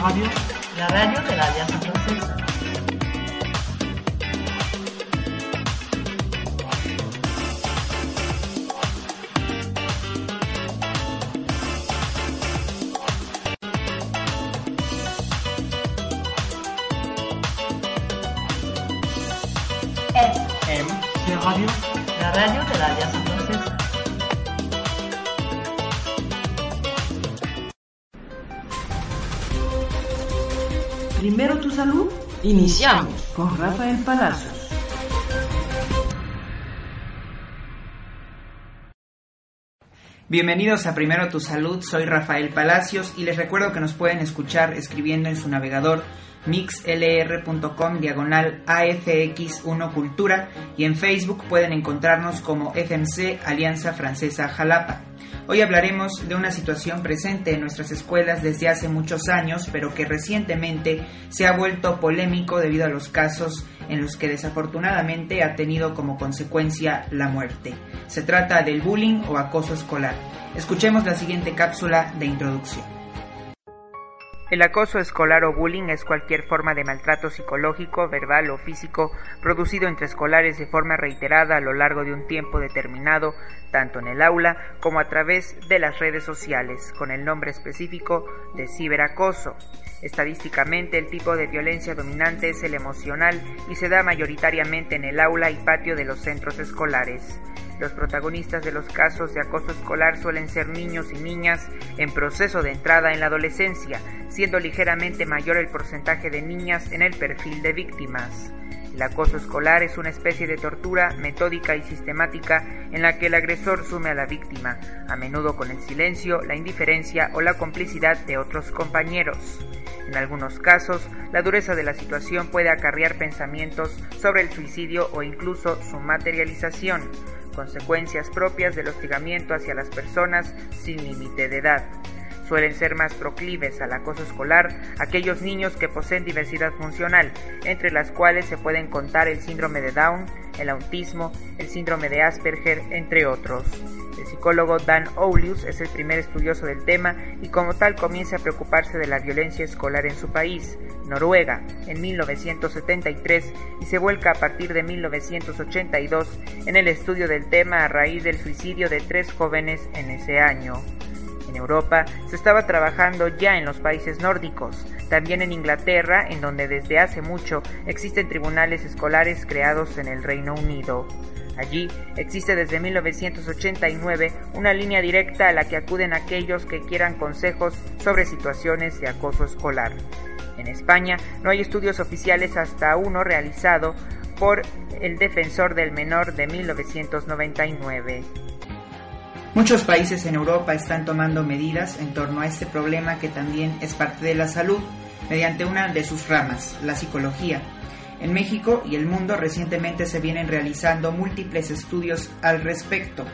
Radio, la radio de la Alianza Francesa. Primero tu salud Iniciamos. con Rafael Palacios. Bienvenidos a Primero Tu Salud, soy Rafael Palacios y les recuerdo que nos pueden escuchar escribiendo en su navegador mixlr.com diagonal AFX1 Cultura y en Facebook pueden encontrarnos como FMC Alianza Francesa Jalapa. Hoy hablaremos de una situación presente en nuestras escuelas desde hace muchos años, pero que recientemente se ha vuelto polémico debido a los casos en los que desafortunadamente ha tenido como consecuencia la muerte. Se trata del bullying o acoso escolar. Escuchemos la siguiente cápsula de introducción. El acoso escolar o bullying es cualquier forma de maltrato psicológico, verbal o físico producido entre escolares de forma reiterada a lo largo de un tiempo determinado, tanto en el aula como a través de las redes sociales, con el nombre específico de ciberacoso. Estadísticamente, el tipo de violencia dominante es el emocional y se da mayoritariamente en el aula y patio de los centros escolares. Los protagonistas de los casos de acoso escolar suelen ser niños y niñas en proceso de entrada en la adolescencia, siendo ligeramente mayor el porcentaje de niñas en el perfil de víctimas. El acoso escolar es una especie de tortura metódica y sistemática en la que el agresor sume a la víctima, a menudo con el silencio, la indiferencia o la complicidad de otros compañeros. En algunos casos, la dureza de la situación puede acarrear pensamientos sobre el suicidio o incluso su materialización, consecuencias propias del hostigamiento hacia las personas sin límite de edad. Suelen ser más proclives al acoso escolar aquellos niños que poseen diversidad funcional, entre las cuales se pueden contar el síndrome de Down, el autismo, el síndrome de Asperger, entre otros. El psicólogo Dan Oulius es el primer estudioso del tema y como tal comienza a preocuparse de la violencia escolar en su país, Noruega, en 1973 y se vuelca a partir de 1982 en el estudio del tema a raíz del suicidio de tres jóvenes en ese año. En Europa se estaba trabajando ya en los países nórdicos, también en Inglaterra, en donde desde hace mucho existen tribunales escolares creados en el Reino Unido. Allí existe desde 1989 una línea directa a la que acuden aquellos que quieran consejos sobre situaciones de acoso escolar. En España no hay estudios oficiales hasta uno realizado por el defensor del menor de 1999. Muchos países en Europa están tomando medidas en torno a este problema que también es parte de la salud mediante una de sus ramas, la psicología. En México y el mundo recientemente se vienen realizando múltiples estudios al respecto.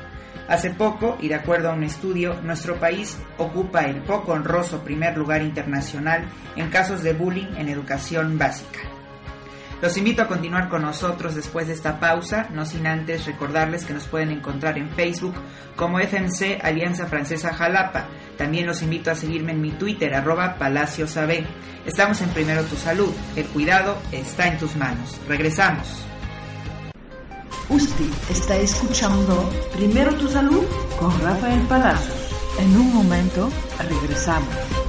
Hace poco, y de acuerdo a un estudio, nuestro país ocupa el poco honroso primer lugar internacional en casos de bullying en educación básica. Los invito a continuar con nosotros después de esta pausa, no sin antes recordarles que nos pueden encontrar en Facebook como FMC Alianza Francesa Jalapa. También los invito a seguirme en mi Twitter, arroba Palacios AB. Estamos en Primero Tu Salud. El cuidado está en tus manos. Regresamos. Usted está escuchando Primero tu salud con Rafael Palacios. En un momento regresamos.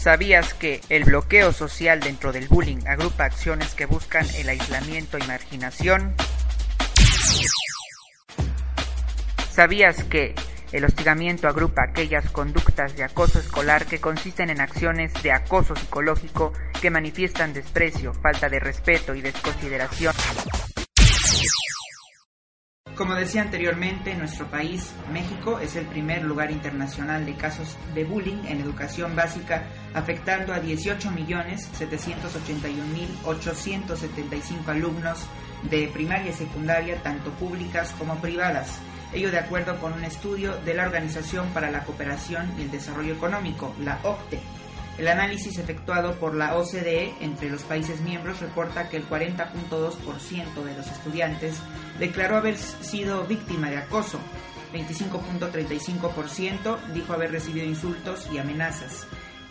¿Sabías que el bloqueo social dentro del bullying agrupa acciones que buscan el aislamiento y marginación? ¿Sabías que el hostigamiento agrupa aquellas conductas de acoso escolar que consisten en acciones de acoso psicológico que manifiestan desprecio, falta de respeto y desconsideración? Como decía anteriormente, nuestro país, México, es el primer lugar internacional de casos de bullying en educación básica, afectando a 18.781.875 alumnos de primaria y secundaria, tanto públicas como privadas. Ello de acuerdo con un estudio de la Organización para la Cooperación y el Desarrollo Económico, la OCDE. El análisis efectuado por la OCDE entre los países miembros reporta que el 40.2% de los estudiantes declaró haber sido víctima de acoso, 25.35% dijo haber recibido insultos y amenazas,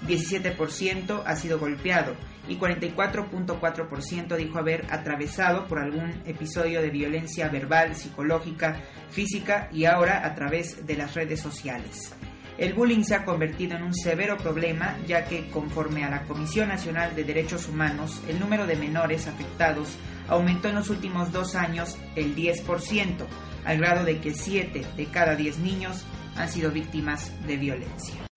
17% ha sido golpeado y 44.4% dijo haber atravesado por algún episodio de violencia verbal, psicológica, física y ahora a través de las redes sociales. El bullying se ha convertido en un severo problema ya que conforme a la Comisión Nacional de Derechos Humanos, el número de menores afectados aumentó en los últimos dos años el 10%, al grado de que 7 de cada 10 niños han sido víctimas de violencia.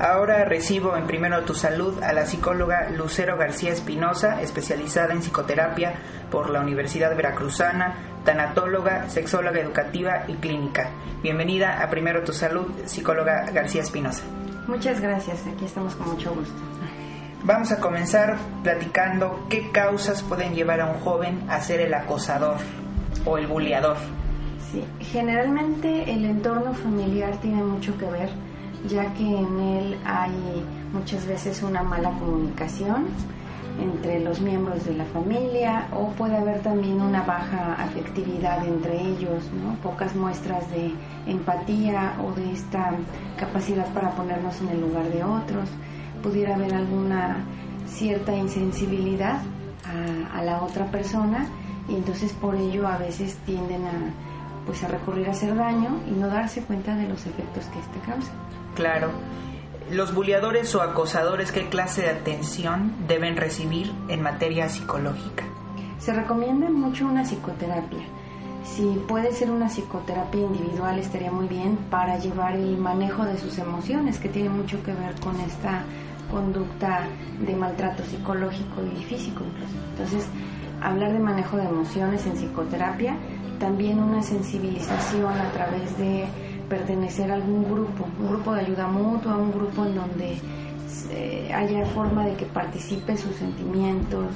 Ahora recibo en Primero Tu Salud a la psicóloga Lucero García Espinosa, especializada en psicoterapia por la Universidad Veracruzana, tanatóloga, sexóloga educativa y clínica. Bienvenida a Primero Tu Salud, psicóloga García Espinosa. Muchas gracias, aquí estamos con mucho gusto. Vamos a comenzar platicando qué causas pueden llevar a un joven a ser el acosador o el buleador. Sí, generalmente el entorno familiar tiene mucho que ver ya que en él hay muchas veces una mala comunicación entre los miembros de la familia o puede haber también una baja afectividad entre ellos, pocas muestras de empatía o de esta capacidad para ponernos en el lugar de otros, pudiera haber alguna cierta insensibilidad a, a la otra persona y entonces por ello a veces tienden a pues a recurrir a hacer daño y no darse cuenta de los efectos que este causa. Claro. Los buleadores o acosadores, ¿qué clase de atención deben recibir en materia psicológica? Se recomienda mucho una psicoterapia. Si puede ser una psicoterapia individual estaría muy bien para llevar el manejo de sus emociones, que tiene mucho que ver con esta conducta de maltrato psicológico y físico incluso. Entonces, hablar de manejo de emociones en psicoterapia, también una sensibilización a través de pertenecer a algún grupo, un grupo de ayuda mutua, un grupo en donde eh, haya forma de que participe sus sentimientos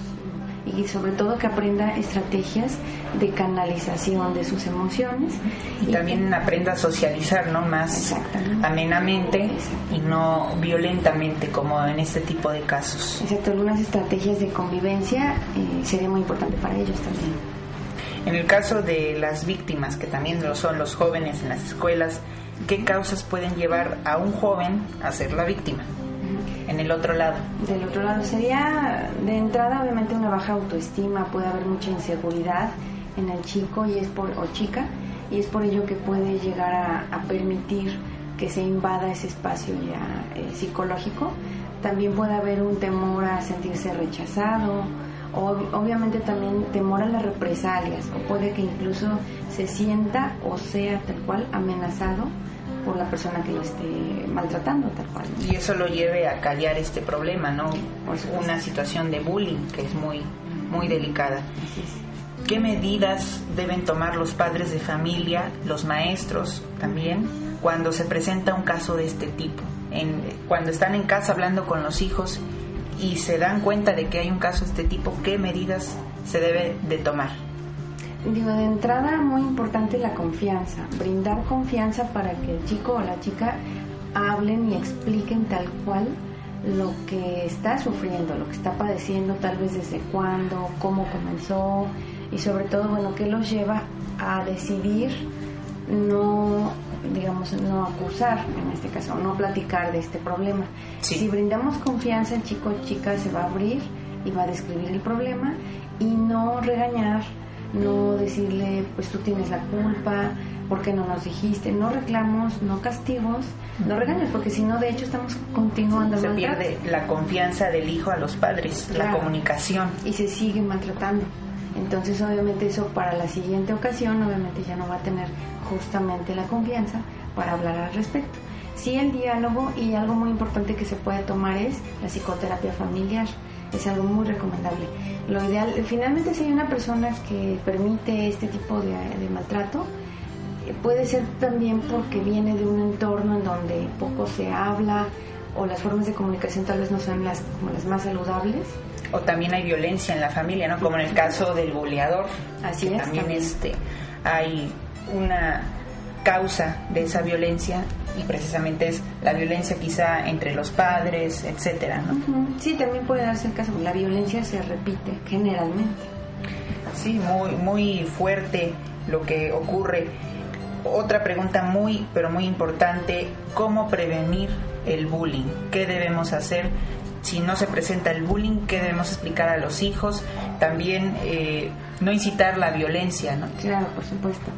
y sobre todo que aprenda estrategias de canalización de sus emociones. Y, también aprenda a socializar, ¿no? Más amenamente y no violentamente como en este tipo de casos. Exacto, algunas estrategias de convivencia eh, sería muy importante para ellos también. En el caso de las víctimas, que también lo son los jóvenes en las escuelas, ¿qué causas pueden llevar a un joven a ser la víctima? En el otro lado. Del otro lado sería, de entrada, obviamente una baja autoestima, puede haber mucha inseguridad en el chico y es por, o chica, y es por ello que puede llegar a, permitir que se invada ese espacio ya eh, psicológico. También puede haber un temor a sentirse rechazado, obviamente también temor a las represalias o puede que incluso se sienta o sea tal cual amenazado por la persona que lo esté maltratando tal cual. Y eso lo lleve a callar este problema, ¿no? Una situación de bullying que es muy, muy delicada. ¿Qué medidas deben tomar los padres de familia, los maestros también, cuando se presenta un caso de este tipo? En, cuando están en casa hablando con los hijos y se dan cuenta de que hay un caso de este tipo, ¿qué medidas se debe de tomar? Digo, de entrada muy importante la confianza, brindar confianza para que el chico o la chica hablen y expliquen tal cual lo que está sufriendo, lo que está padeciendo, tal vez desde cuándo, cómo comenzó y sobre todo, bueno, qué los lleva a decidir no digamos, no acusar, en este caso, no platicar de este problema. Si brindamos confianza, el chico o chica se va a abrir y va a describir el problema y no regañar, no decirle, pues tú tienes la culpa, ¿por qué no nos dijiste? No reclamos, no castigos, no regaños, porque si no, de hecho, estamos continuando. Se pierde la confianza del hijo a los padres, la comunicación. Y se sigue maltratando. Entonces, obviamente, eso para la siguiente ocasión, obviamente ya no va a tener justamente la confianza para hablar al respecto. Sí, el diálogo y algo muy importante que se puede tomar es la psicoterapia familiar. Es algo muy recomendable. Lo ideal, finalmente, si hay una persona que permite este tipo de, maltrato, eh, puede ser también porque viene de un entorno en donde poco se habla o las formas de comunicación tal vez no son las, como las más saludables o también hay violencia en la familia, ¿no? Como en el caso del boleador. Así es. También, este hay una causa de esa violencia y precisamente es la violencia quizá entre los padres, etcétera, ¿no? Sí, también puede darse el caso, la violencia se repite generalmente. Sí, muy muy fuerte lo que ocurre. Otra pregunta muy pero muy importante, ¿cómo prevenir el bullying, qué debemos hacer si no se presenta el bullying, qué debemos explicar a los hijos, también eh, no incitar la violencia, ¿no? Claro, por supuesto.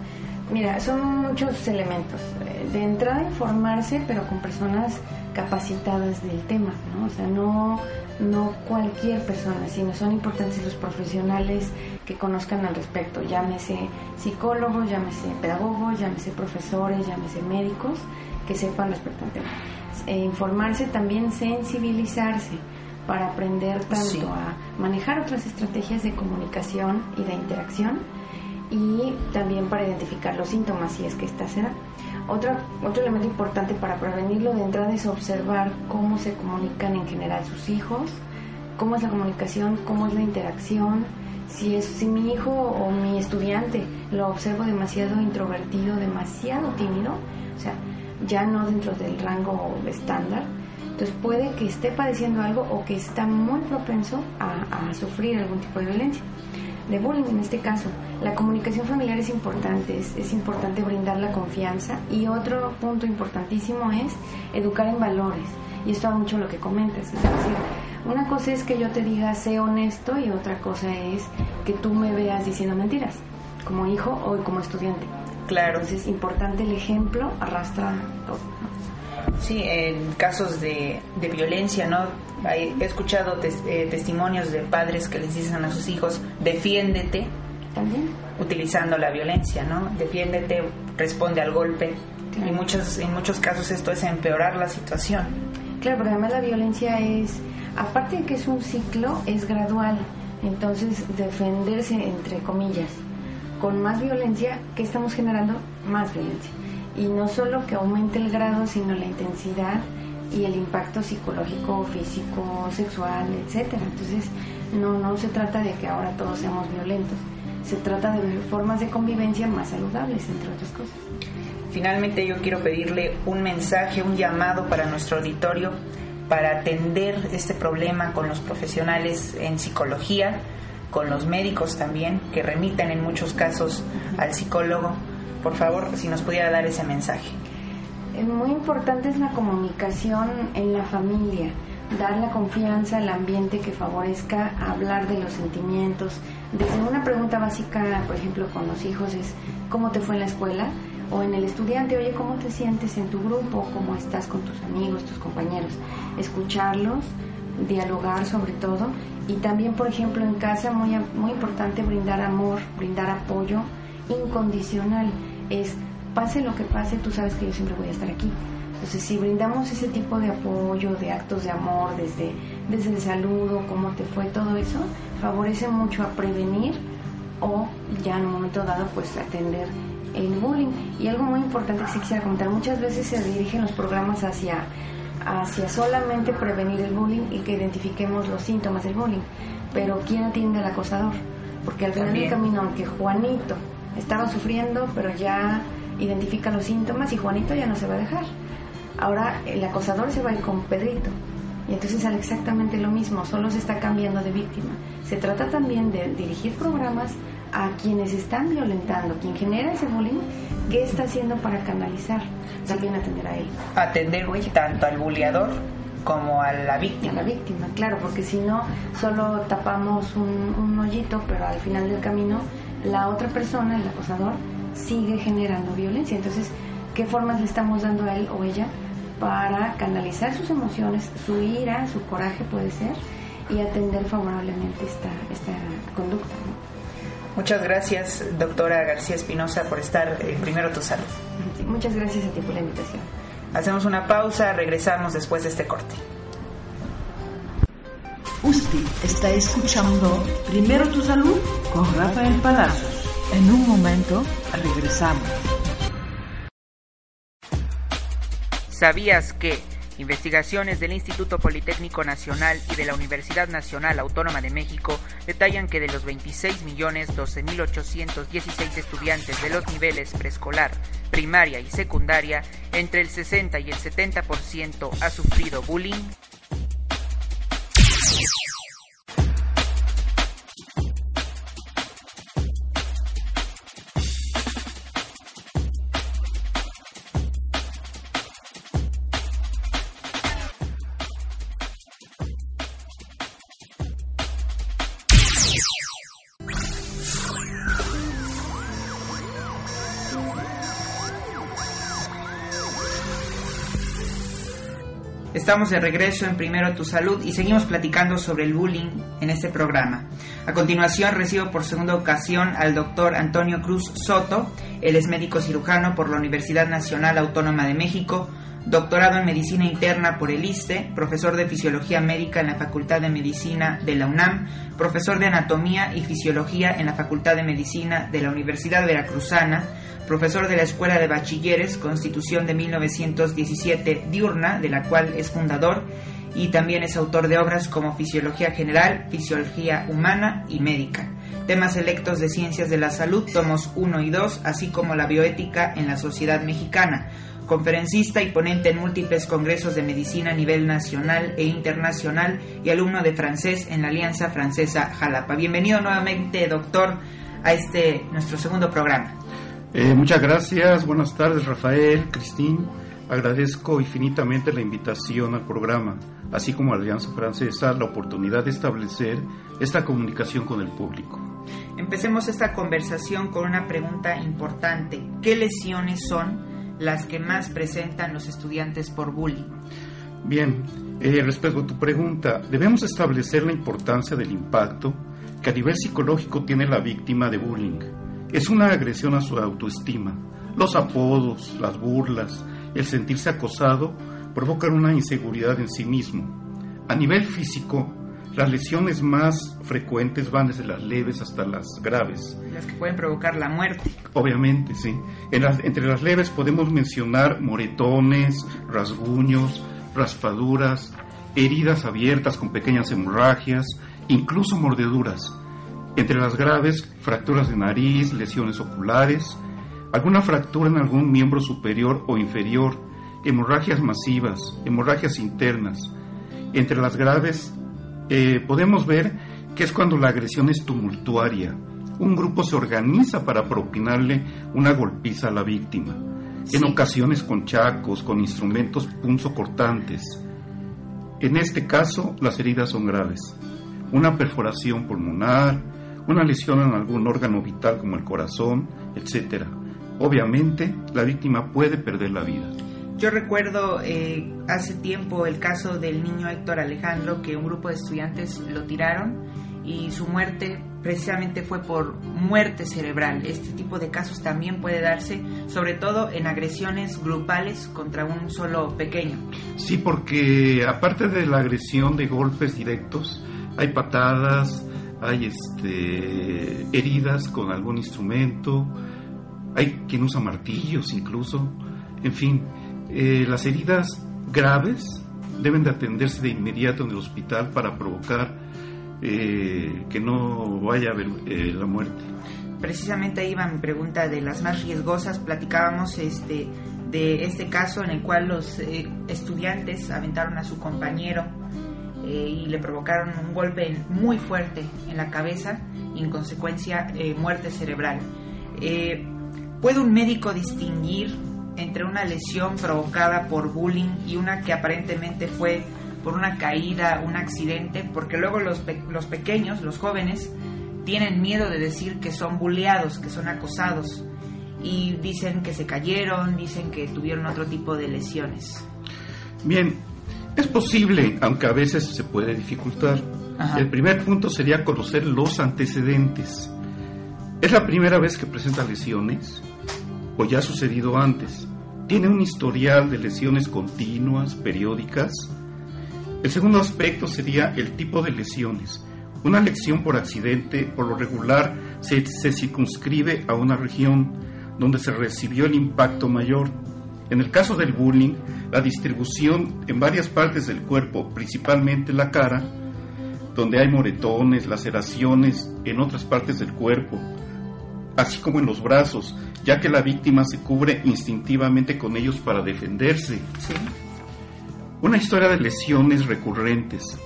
Mira, son muchos elementos. Eh, de entrada, informarse, pero con personas capacitadas del tema, ¿no? O sea, no, no cualquier persona, sino son importantes los profesionales que conozcan al respecto, llámese psicólogos, llámese pedagogos, llámese profesores, llámese médicos, que sepan respecto al tema. E informarse también, sensibilizarse para aprender tanto a manejar otras estrategias de comunicación y de interacción y también para identificar los síntomas si es que esta se da. Otro, otro elemento importante para prevenirlo de entrada es observar cómo se comunican en general sus hijos, cómo es la comunicación, cómo es la interacción, si, es, si mi hijo o mi estudiante lo observo demasiado introvertido, demasiado tímido, o sea, ya no dentro del rango estándar, entonces puede que esté padeciendo algo o que está muy propenso a, sufrir algún tipo de violencia de bullying en este caso. La comunicación familiar es importante, es, importante brindar la confianza y otro punto importantísimo es educar en valores. Y esto va mucho lo que comentas, es decir, una cosa es que yo te diga sé honesto y otra cosa es que tú me veas diciendo mentiras, como hijo o como estudiante. Claro. Entonces es importante el ejemplo, arrastra todo. Sí, en casos de, de violencia, ¿no? He escuchado eh, testimonios de padres que les dicen a sus hijos, defiéndete, ¿También? utilizando la violencia, ¿no? Defiéndete, responde al golpe. Y muchos, en muchos casos esto es empeorar la situación. Claro, pero además la violencia es, aparte de que es un ciclo, es gradual. Entonces, defenderse, entre comillas, con más violencia, ¿qué estamos generando? Más violencia y no solo que aumente el grado, sino la intensidad y el impacto psicológico, físico, sexual, etcétera. Entonces, no no se trata de que ahora todos seamos violentos, se trata de formas de convivencia más saludables, entre otras cosas. Finalmente, yo quiero pedirle un mensaje, un llamado para nuestro auditorio para atender este problema con los profesionales en psicología, con los médicos también, que remitan en muchos casos al psicólogo por favor, si nos pudiera dar ese mensaje. Eh, muy importante es la comunicación en la familia, dar la confianza al ambiente que favorezca hablar de los sentimientos. Desde una pregunta básica, por ejemplo, con los hijos es ¿cómo te fue en la escuela? O en el estudiante, oye, ¿cómo te sientes en tu grupo? ¿Cómo estás con tus amigos, tus compañeros? Escucharlos, dialogar sobre todo. Y también, por ejemplo, en casa, muy, muy importante brindar amor, brindar apoyo incondicional es, pase lo que pase, tú sabes que yo siempre voy a estar aquí. Entonces, si brindamos ese tipo de apoyo, de actos de amor, desde, desde el saludo, cómo te fue, todo eso, favorece mucho a prevenir o ya en un momento dado, pues atender el bullying. Y algo muy importante que sí quisiera comentar, muchas veces se dirigen los programas hacia, hacia solamente prevenir el bullying y que identifiquemos los síntomas del bullying. Pero ¿quién atiende al acosador? Porque al final del camino, aunque Juanito estaba sufriendo, pero ya identifica los síntomas y Juanito ya no se va a dejar. Ahora el acosador se va a ir con Pedrito. Y entonces sale exactamente lo mismo, solo se está cambiando de víctima. Se trata también de dirigir programas a quienes están violentando, quien genera ese bullying, ¿qué está haciendo para canalizar? También atender a él. Atender tanto al bulleador como a la víctima. A la víctima, claro, porque si no, solo tapamos un, un hoyito, pero al final del camino la otra persona, el acosador, sigue generando violencia. Entonces, ¿qué formas le estamos dando a él o ella para canalizar sus emociones, su ira, su coraje puede ser, y atender favorablemente esta, esta conducta? Muchas gracias, doctora García Espinosa, por estar en Primero Tu Salud. muchas gracias a ti por la invitación. Hacemos una pausa, regresamos después de este corte. Usted está escuchando Primero tu salud con Rafael Palacios. En un momento regresamos. ¿Sabías que investigaciones del Instituto Politécnico Nacional y de la Universidad Nacional Autónoma de México detallan que de los 26.012.816 estudiantes de los niveles preescolar, primaria y secundaria, entre el 60 y el 70% ha sufrido bullying? Estamos de regreso en Primero Tu Salud y seguimos platicando sobre el bullying en este programa. A continuación recibo por segunda ocasión al doctor Antonio Cruz Soto. Él es médico cirujano por la Universidad Nacional Autónoma de México, doctorado en Medicina Interna por el ISTE, profesor de Fisiología Médica en la Facultad de Medicina de la UNAM, profesor de Anatomía y Fisiología en la Facultad de Medicina de la Universidad Veracruzana, profesor de la Escuela de Bachilleres, Constitución de 1917 diurna, de la cual es fundador, y también es autor de obras como Fisiología General, Fisiología Humana y Médica, temas selectos de Ciencias de la Salud, tomos 1 y 2, así como la bioética en la sociedad mexicana, conferencista y ponente en múltiples congresos de medicina a nivel nacional e internacional y alumno de francés en la Alianza Francesa Jalapa. Bienvenido nuevamente, doctor, a este nuestro segundo programa. Eh, muchas gracias, buenas tardes Rafael, Cristín. Agradezco infinitamente la invitación al programa, así como a Alianza Francesa, la oportunidad de establecer esta comunicación con el público. Empecemos esta conversación con una pregunta importante. ¿Qué lesiones son las que más presentan los estudiantes por bullying? Bien, eh, respecto a tu pregunta, debemos establecer la importancia del impacto que a nivel psicológico tiene la víctima de bullying es una agresión a su autoestima. Los apodos, las burlas, el sentirse acosado provocan una inseguridad en sí mismo. A nivel físico, las lesiones más frecuentes van desde las leves hasta las graves. Las que pueden provocar la muerte. Obviamente, sí. entre las leves podemos mencionar moretones, rasguños, raspaduras, heridas abiertas con pequeñas hemorragias, incluso mordeduras. Entre las graves, fracturas de nariz, lesiones oculares, alguna fractura en algún miembro superior o inferior, hemorragias masivas, hemorragias internas. Entre las graves, eh, podemos ver que es cuando la agresión es tumultuaria. Un grupo se organiza para propinarle una golpiza a la víctima, en ocasiones con chacos, con instrumentos punzocortantes. En este caso, las heridas son graves. Una perforación pulmonar, una lesión en algún órgano vital como el corazón, etc. Obviamente, la víctima puede perder la vida. Yo recuerdo eh, hace tiempo el caso del niño Héctor Alejandro, que un grupo de estudiantes lo tiraron y su muerte precisamente fue por muerte cerebral. Este tipo de casos también puede darse, sobre todo en agresiones grupales contra un solo pequeño. Sí, porque aparte de la agresión de golpes directos, hay patadas, hay este, heridas con algún instrumento, hay quien usa martillos incluso, en fin, eh, las heridas graves deben de atenderse de inmediato en el hospital para provocar eh, que no vaya a haber eh, la muerte. Precisamente ahí va mi pregunta de las más riesgosas. Platicábamos este, de este caso en el cual los estudiantes aventaron a su compañero y le provocaron un golpe muy fuerte en la cabeza y en consecuencia muerte cerebral. Eh, ¿Puede un médico distinguir entre una lesión provocada por bullying y una que aparentemente fue por una caída, un accidente? Porque luego los, los pequeños, los jóvenes, tienen miedo de decir que son bulleados, que son acosados y dicen que se cayeron, dicen que tuvieron otro tipo de lesiones. Bien, es posible, aunque a veces se puede dificultar. El primer punto sería conocer los antecedentes. ¿Es la primera vez que presenta lesiones? ¿O ya ha sucedido antes? ¿Tiene un historial de lesiones continuas, periódicas? El segundo aspecto sería el tipo de lesiones. Una lesión por accidente, por lo regular, se, se circunscribe a una región donde se recibió el impacto mayor en el caso del bullying, la distribución en varias partes del cuerpo, principalmente la cara, donde hay moretones, laceraciones en otras partes del cuerpo, así como en los brazos, ya que la víctima se cubre instintivamente con ellos para defenderse. Una historia de lesiones recurrentes.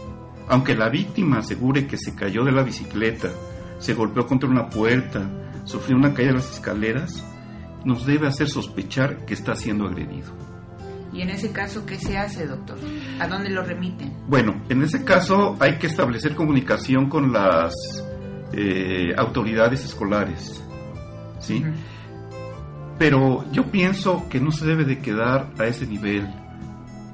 Aunque la víctima asegure que se cayó de la bicicleta, se golpeó contra una puerta, sufrió una caída de las escaleras, nos debe hacer sospechar que está siendo agredido. ¿Y en ese caso qué se hace, doctor? ¿A dónde lo remiten? Bueno, en ese caso hay que establecer comunicación con las eh, autoridades escolares, ¿sí? Pero yo pienso que no se debe de quedar a ese nivel.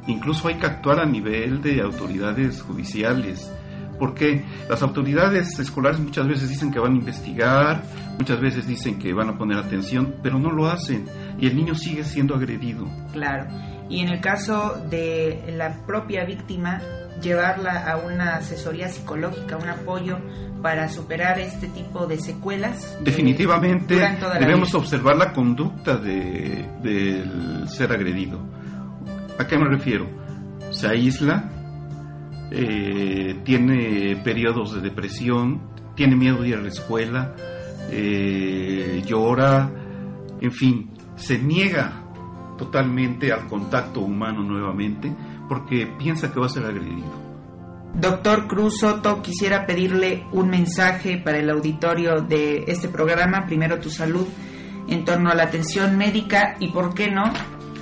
Incluso hay que actuar a nivel de autoridades judiciales, porque las autoridades escolares muchas veces dicen que van a investigar, muchas veces dicen que van a poner atención, pero no lo hacen y el niño sigue siendo agredido. Claro. Y en el caso de la propia víctima, llevarla a una asesoría psicológica, un apoyo para superar este tipo de secuelas. Definitivamente debemos observar la conducta de, del ser agredido. ¿A qué me refiero? Se aísla, eh, tiene periodos de depresión, tiene miedo de ir a la escuela, eh, llora, en fin, se niega totalmente al contacto humano nuevamente porque piensa que va a ser agredido. Doctor Cruz Soto, quisiera pedirle un mensaje para el auditorio de este programa, Primero tu Salud, en torno a la atención médica y, ¿por qué no?,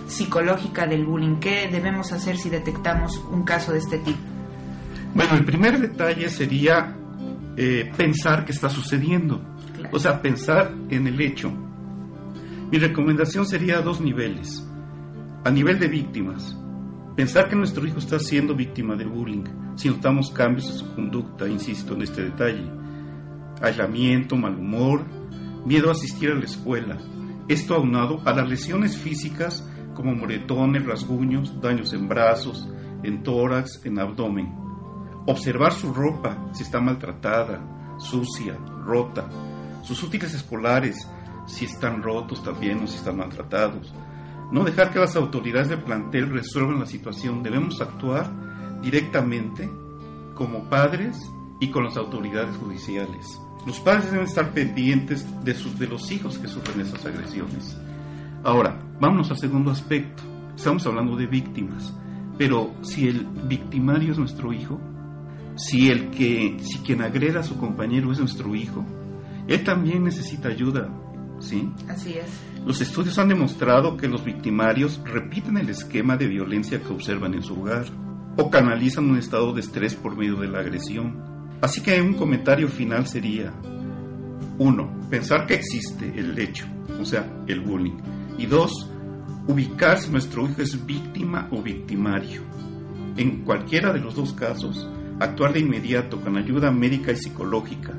psicológica del bullying. ¿Qué debemos hacer si detectamos un caso de este tipo? Bueno, el primer detalle sería eh, pensar qué está sucediendo. O sea, pensar en el hecho. Mi recomendación sería a dos niveles. A nivel de víctimas, pensar que nuestro hijo está siendo víctima de bullying si notamos cambios en su conducta, insisto en este detalle. Aislamiento, mal humor, miedo a asistir a la escuela. Esto aunado a las lesiones físicas como moretones, rasguños, daños en brazos, en tórax, en abdomen. Observar su ropa, si está maltratada, sucia, rota. Sus útiles escolares, si están rotos también o si están maltratados. No dejar que las autoridades del plantel resuelvan la situación. Debemos actuar directamente como padres y con las autoridades judiciales. Los padres deben estar pendientes de, sus, de los hijos que sufren esas agresiones. Ahora, vámonos al segundo aspecto. Estamos hablando de víctimas, pero si el victimario es nuestro hijo, si el que si quien agreda a su compañero es nuestro hijo, él también necesita ayuda, ¿sí? Así es. Los estudios han demostrado que los victimarios repiten el esquema de violencia que observan en su hogar o canalizan un estado de estrés por medio de la agresión. Así que un comentario final sería, uno, pensar que existe el hecho, o sea, el bullying. Y dos, ubicar si nuestro hijo es víctima o victimario. En cualquiera de los dos casos, actuar de inmediato con ayuda médica y psicológica.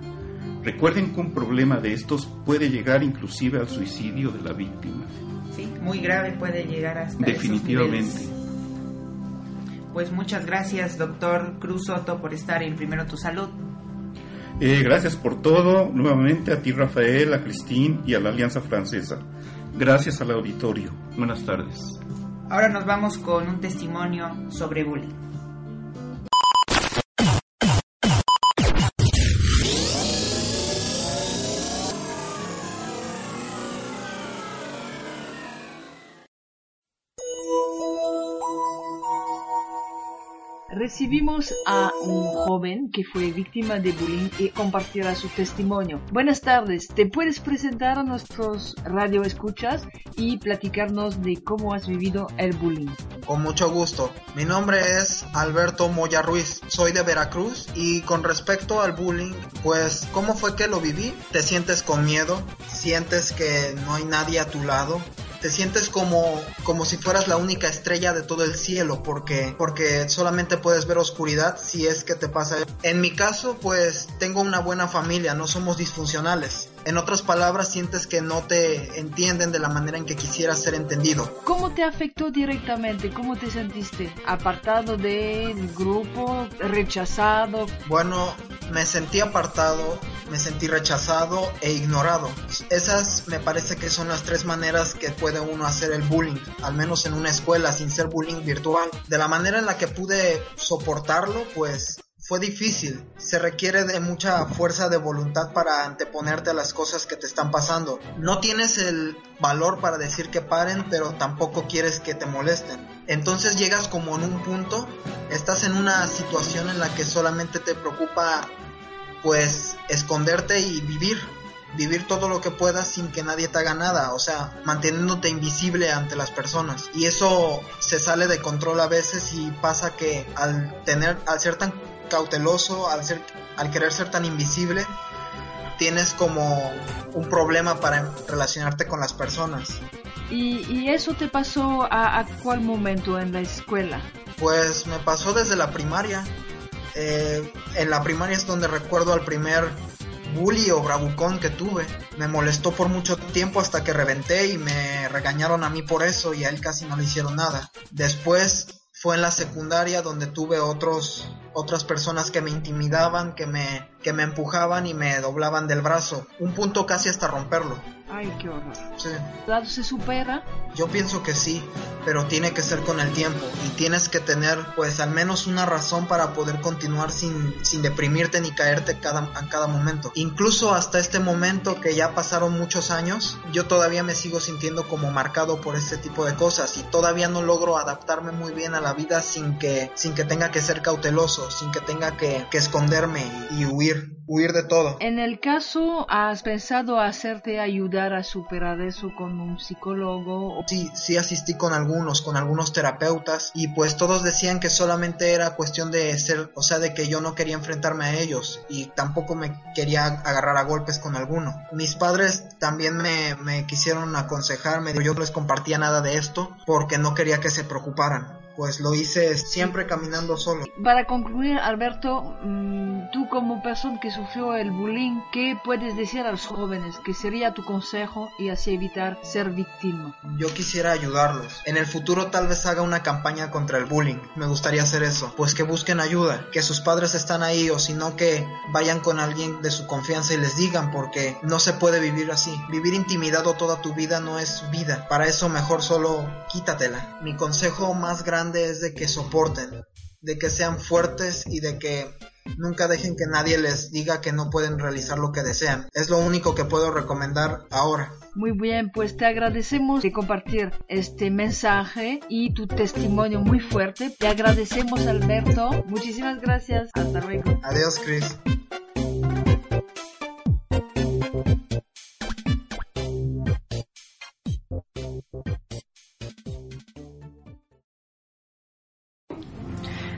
Recuerden que un problema de estos puede llegar inclusive al suicidio de la víctima. Sí, muy grave puede llegar hasta Definitivamente. Pues muchas gracias, doctor Cruz Soto, por estar en Primero Tu Salud. Eh, gracias por todo, nuevamente a ti Rafael, a Cristín y a la Alianza Francesa. Gracias al auditorio. Buenas tardes. Ahora nos vamos con un testimonio sobre bullying. Recibimos a un joven que fue víctima de bullying y compartirá su testimonio. Buenas tardes, ¿te puedes presentar a nuestros radioescuchas y platicarnos de cómo has vivido el bullying? Con mucho gusto. Mi nombre es Alberto Moya Ruiz, soy de Veracruz y con respecto al bullying, pues ¿cómo fue que lo viví? ¿Te sientes con miedo? ¿Sientes que no hay nadie a tu lado? Te sientes como, como si fueras la única estrella de todo el cielo, porque, porque solamente puedes ver oscuridad si es que te pasa. En mi caso, pues tengo una buena familia, no somos disfuncionales. En otras palabras, sientes que no te entienden de la manera en que quisieras ser entendido. ¿Cómo te afectó directamente? ¿Cómo te sentiste? ¿Apartado del grupo? ¿Rechazado? Bueno, me sentí apartado, me sentí rechazado e ignorado. Esas me parece que son las tres maneras que puede uno hacer el bullying, al menos en una escuela sin ser bullying virtual. De la manera en la que pude soportarlo, pues fue difícil. Se requiere de mucha fuerza de voluntad para anteponerte a las cosas que te están pasando. No tienes el valor para decir que paren, pero tampoco quieres que te molesten. Entonces llegas como en un punto, estás en una situación en la que solamente te preocupa pues esconderte y vivir. Vivir todo lo que puedas sin que nadie te haga nada, o sea, manteniéndote invisible ante las personas. Y eso se sale de control a veces y pasa que al tener, al ser tan cauteloso, al, ser, al querer ser tan invisible, tienes como un problema para relacionarte con las personas. ¿Y, eso te pasó a, a, cuál momento en la escuela? Pues me pasó desde la primaria. Eh, en la primaria es donde recuerdo al primer bully o bravucón que tuve. Me molestó por mucho tiempo hasta que reventé y me regañaron a mí por eso y a él casi no le hicieron nada. Después fue en la secundaria donde tuve otros otras personas que me intimidaban, que me que me empujaban y me doblaban del brazo, un punto casi hasta romperlo. Ay, qué horror. Sí. ¿Se supera? Yo pienso que sí, pero tiene que ser con el tiempo y tienes que tener pues al menos una razón para poder continuar sin, sin deprimirte ni caerte cada, a cada momento. Incluso hasta este momento que ya pasaron muchos años, yo todavía me sigo sintiendo como marcado por este tipo de cosas y todavía no logro adaptarme muy bien a la vida sin que, sin que tenga que ser cauteloso, sin que tenga que, que esconderme y huir huir de todo. En el caso, ¿has pensado hacerte ayudar a superar eso con un psicólogo? Sí, sí asistí con algunos, con algunos terapeutas y pues todos decían que solamente era cuestión de ser, o sea, de que yo no quería enfrentarme a ellos y tampoco me quería agarrar a golpes con alguno. Mis padres también me, me quisieron aconsejarme, yo no les compartía nada de esto porque no quería que se preocuparan pues lo hice siempre caminando solo. Para concluir, Alberto, mm, tú como persona que sufrió el bullying, ¿qué puedes decir a los jóvenes? ¿Qué sería tu consejo y así evitar ser víctima? Yo quisiera ayudarlos. En el futuro tal vez haga una campaña contra el bullying. Me gustaría hacer eso. Pues que busquen ayuda, que sus padres están ahí o si no que vayan con alguien de su confianza y les digan porque no se puede vivir así. Vivir intimidado toda tu vida no es vida. Para eso mejor solo quítatela. Mi consejo más grande es de que soporten, de que sean fuertes y de que nunca dejen que nadie les diga que no pueden realizar lo que desean. Es lo único que puedo recomendar ahora. Muy bien, pues te agradecemos de compartir este mensaje y tu testimonio muy fuerte. Te agradecemos Alberto. Muchísimas gracias. Hasta luego. Adiós, Chris.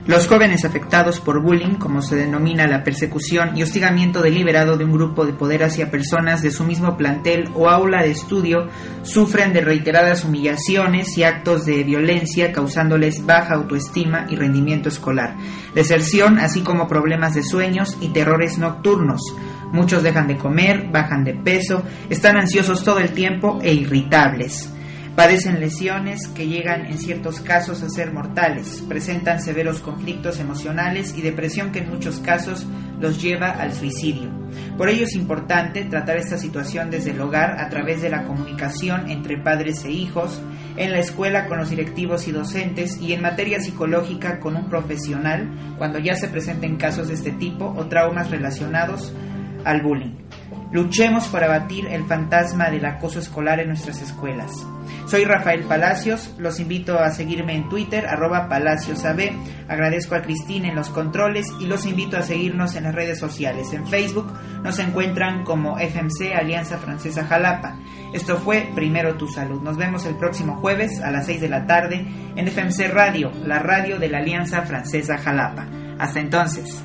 Los jóvenes afectados por bullying, como se denomina la persecución y hostigamiento deliberado de un grupo de poder hacia personas de su mismo plantel o aula de estudio, sufren de reiteradas humillaciones y actos de violencia causándoles baja autoestima y rendimiento escolar, deserción, así como problemas de sueños y terrores nocturnos. Muchos dejan de comer, bajan de peso, están ansiosos todo el tiempo e irritables. Padecen lesiones que llegan en ciertos casos a ser mortales, presentan severos conflictos emocionales y depresión que en muchos casos los lleva al suicidio. Por ello es importante tratar esta situación desde el hogar a través de la comunicación entre padres e hijos, en la escuela con los directivos y docentes y en materia psicológica con un profesional cuando ya se presenten casos de este tipo o traumas relacionados al bullying. Luchemos para abatir el fantasma del acoso escolar en nuestras escuelas. Soy Rafael Palacios, los invito a seguirme en Twitter, arroba PalaciosAB. Agradezco a Cristina en los controles y los invito a seguirnos en las redes sociales. En Facebook nos encuentran como FMC Alianza Francesa Jalapa. Esto fue Primero Tu Salud. Nos vemos el próximo jueves a las 6 de la tarde en FMC Radio, la radio de la Alianza Francesa Jalapa. Hasta entonces.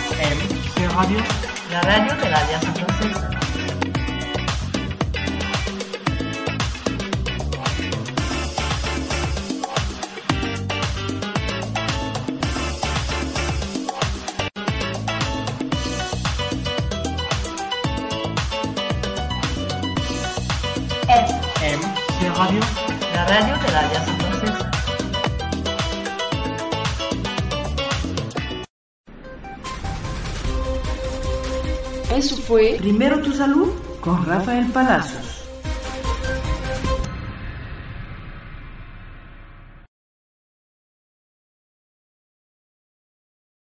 Radio, la radio de la Alianza Francesa. Primero tu salud con Rafael Palacios.